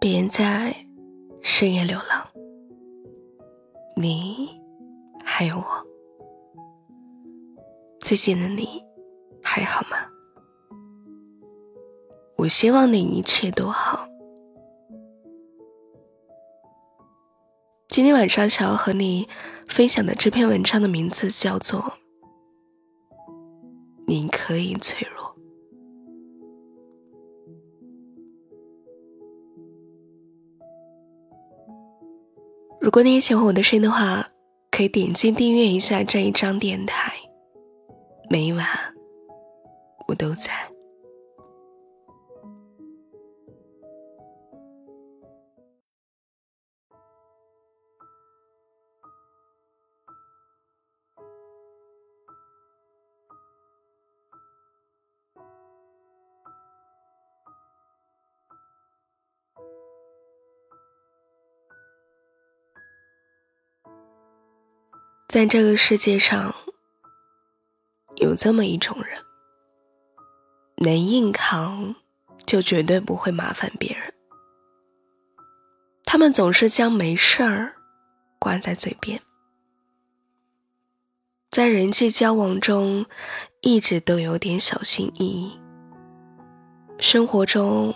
别在深夜流浪，你还有我。最近的你还好吗？我希望你一切都好。今天晚上想要和你分享的这篇文章的名字叫做《你可以脆弱》。如果你也喜欢我的声音的话，可以点击订阅一下这一张电台。每晚，我都在。在这个世界上，有这么一种人，能硬扛，就绝对不会麻烦别人。他们总是将没事儿挂在嘴边，在人际交往中一直都有点小心翼翼，生活中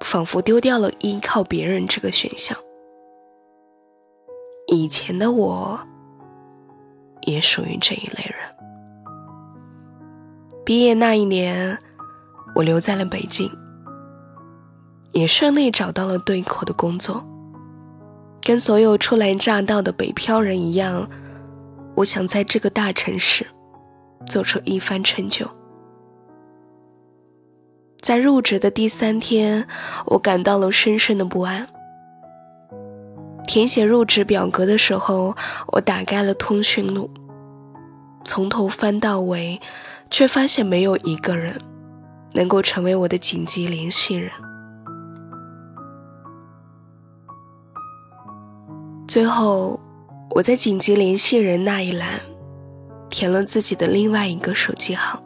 仿佛丢掉了依靠别人这个选项。以前的我。也属于这一类人。毕业那一年，我留在了北京，也顺利找到了对口的工作。跟所有初来乍到的北漂人一样，我想在这个大城市做出一番成就。在入职的第三天，我感到了深深的不安。填写入职表格的时候，我打开了通讯录，从头翻到尾，却发现没有一个人能够成为我的紧急联系人。最后，我在紧急联系人那一栏填了自己的另外一个手机号。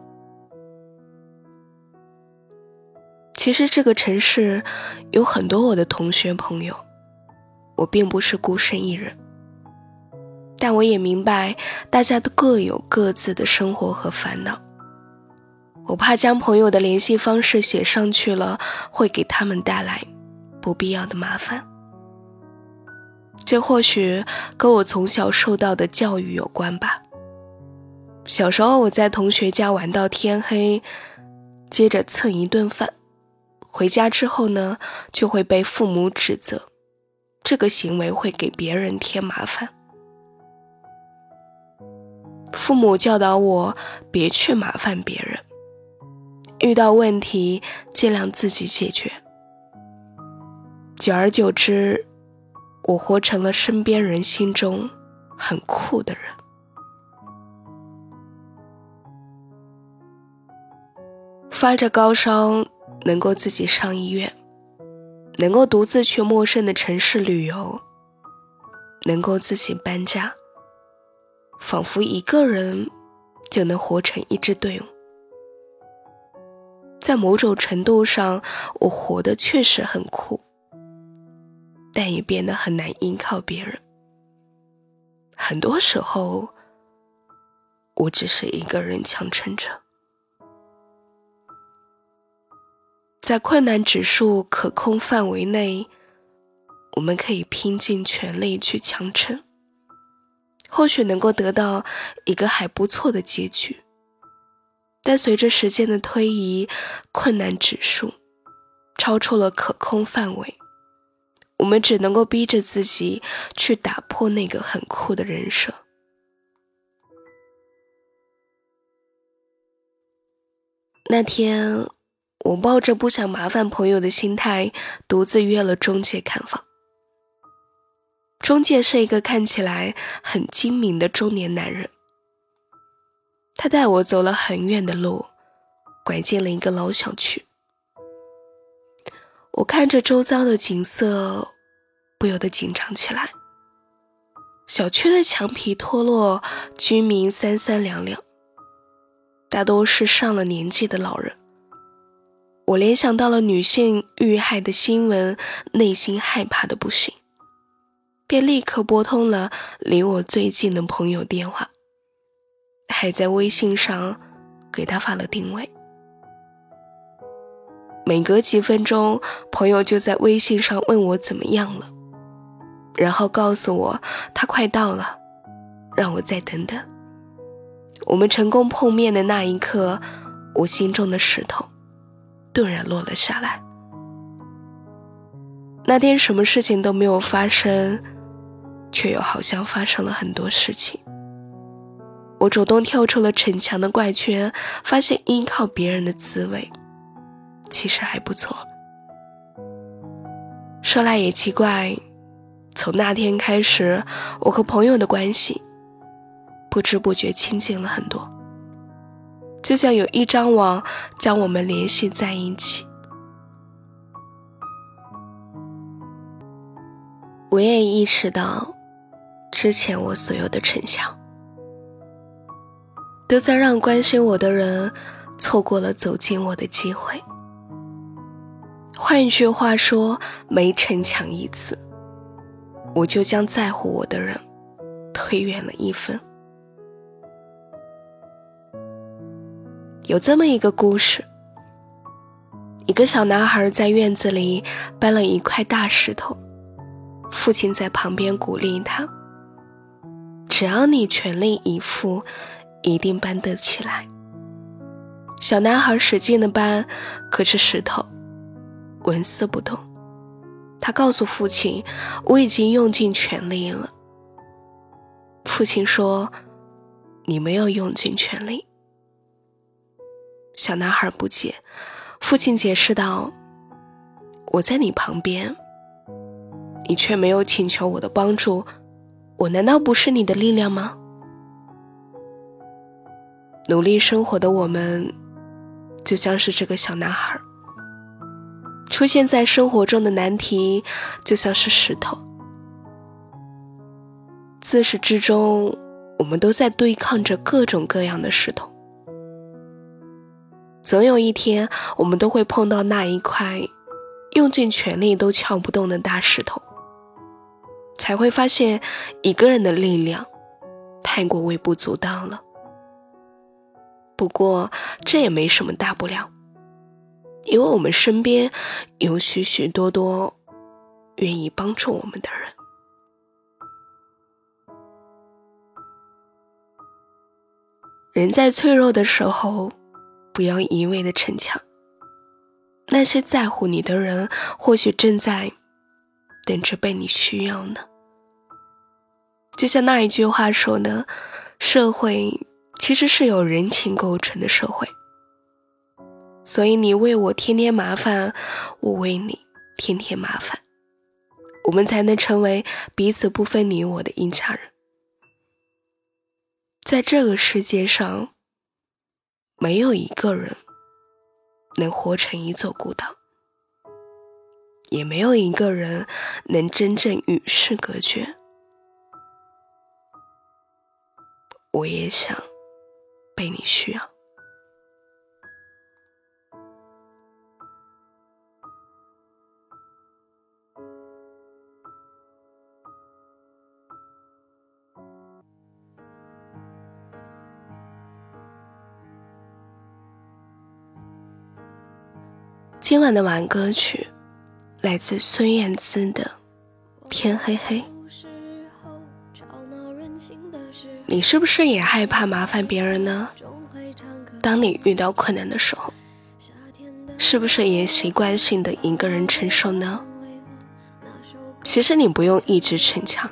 其实，这个城市有很多我的同学朋友。我并不是孤身一人，但我也明白大家都各有各自的生活和烦恼。我怕将朋友的联系方式写上去了，会给他们带来不必要的麻烦。这或许跟我从小受到的教育有关吧。小时候我在同学家玩到天黑，接着蹭一顿饭，回家之后呢，就会被父母指责。这个行为会给别人添麻烦。父母教导我别去麻烦别人，遇到问题尽量自己解决。久而久之，我活成了身边人心中很酷的人。发着高烧，能够自己上医院。能够独自去陌生的城市旅游，能够自己搬家，仿佛一个人就能活成一支队伍。在某种程度上，我活得确实很酷，但也变得很难依靠别人。很多时候，我只是一个人强撑着。在困难指数可控范围内，我们可以拼尽全力去强撑，或许能够得到一个还不错的结局。但随着时间的推移，困难指数超出了可控范围，我们只能够逼着自己去打破那个很酷的人设。那天。我抱着不想麻烦朋友的心态，独自约了中介看房。中介是一个看起来很精明的中年男人，他带我走了很远的路，拐进了一个老小区。我看着周遭的景色，不由得紧张起来。小区的墙皮脱落，居民三三两两，大都是上了年纪的老人。我联想到了女性遇害的新闻，内心害怕的不行，便立刻拨通了离我最近的朋友电话，还在微信上给他发了定位。每隔几分钟，朋友就在微信上问我怎么样了，然后告诉我他快到了，让我再等等。我们成功碰面的那一刻，我心中的石头。顿然落了下来。那天什么事情都没有发生，却又好像发生了很多事情。我主动跳出了逞强的怪圈，发现依靠别人的滋味，其实还不错。说来也奇怪，从那天开始，我和朋友的关系不知不觉亲近了很多。就像有一张网将我们联系在一起。我也意识到，之前我所有的逞强，都在让关心我的人错过了走近我的机会。换一句话说，每逞强一次，我就将在乎我的人推远了一分。有这么一个故事：一个小男孩在院子里搬了一块大石头，父亲在旁边鼓励他：“只要你全力以赴，一定搬得起来。”小男孩使劲的搬，可是石头纹丝不动。他告诉父亲：“我已经用尽全力了。”父亲说：“你没有用尽全力。”小男孩不解，父亲解释道：“我在你旁边，你却没有请求我的帮助，我难道不是你的力量吗？”努力生活的我们，就像是这个小男孩，出现在生活中的难题，就像是石头，自始至终，我们都在对抗着各种各样的石头。总有一天，我们都会碰到那一块用尽全力都撬不动的大石头，才会发现一个人的力量太过微不足道了。不过这也没什么大不了，因为我们身边有许许多多愿意帮助我们的人。人在脆弱的时候。不要一味的逞强。那些在乎你的人，或许正在等着被你需要呢。就像那一句话说的：“社会其实是由人情构成的社会。”所以你为我添添麻烦，我为你添添麻烦，我们才能成为彼此不分你我的一家人。在这个世界上。没有一个人能活成一座孤岛，也没有一个人能真正与世隔绝。我也想被你需要。今晚的晚安歌曲来自孙燕姿的《天黑黑》。你是不是也害怕麻烦别人呢？当你遇到困难的时候，是不是也习惯性的一个人承受呢？其实你不用一直逞强，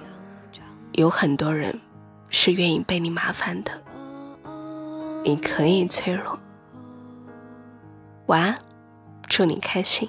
有很多人是愿意被你麻烦的。你可以脆弱。晚安。祝你开心。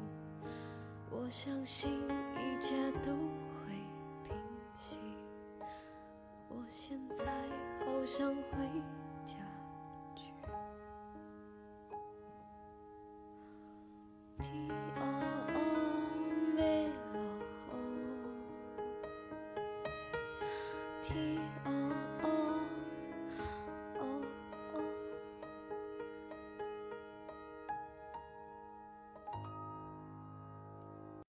我相信一切都会平息。我现在好想回家去。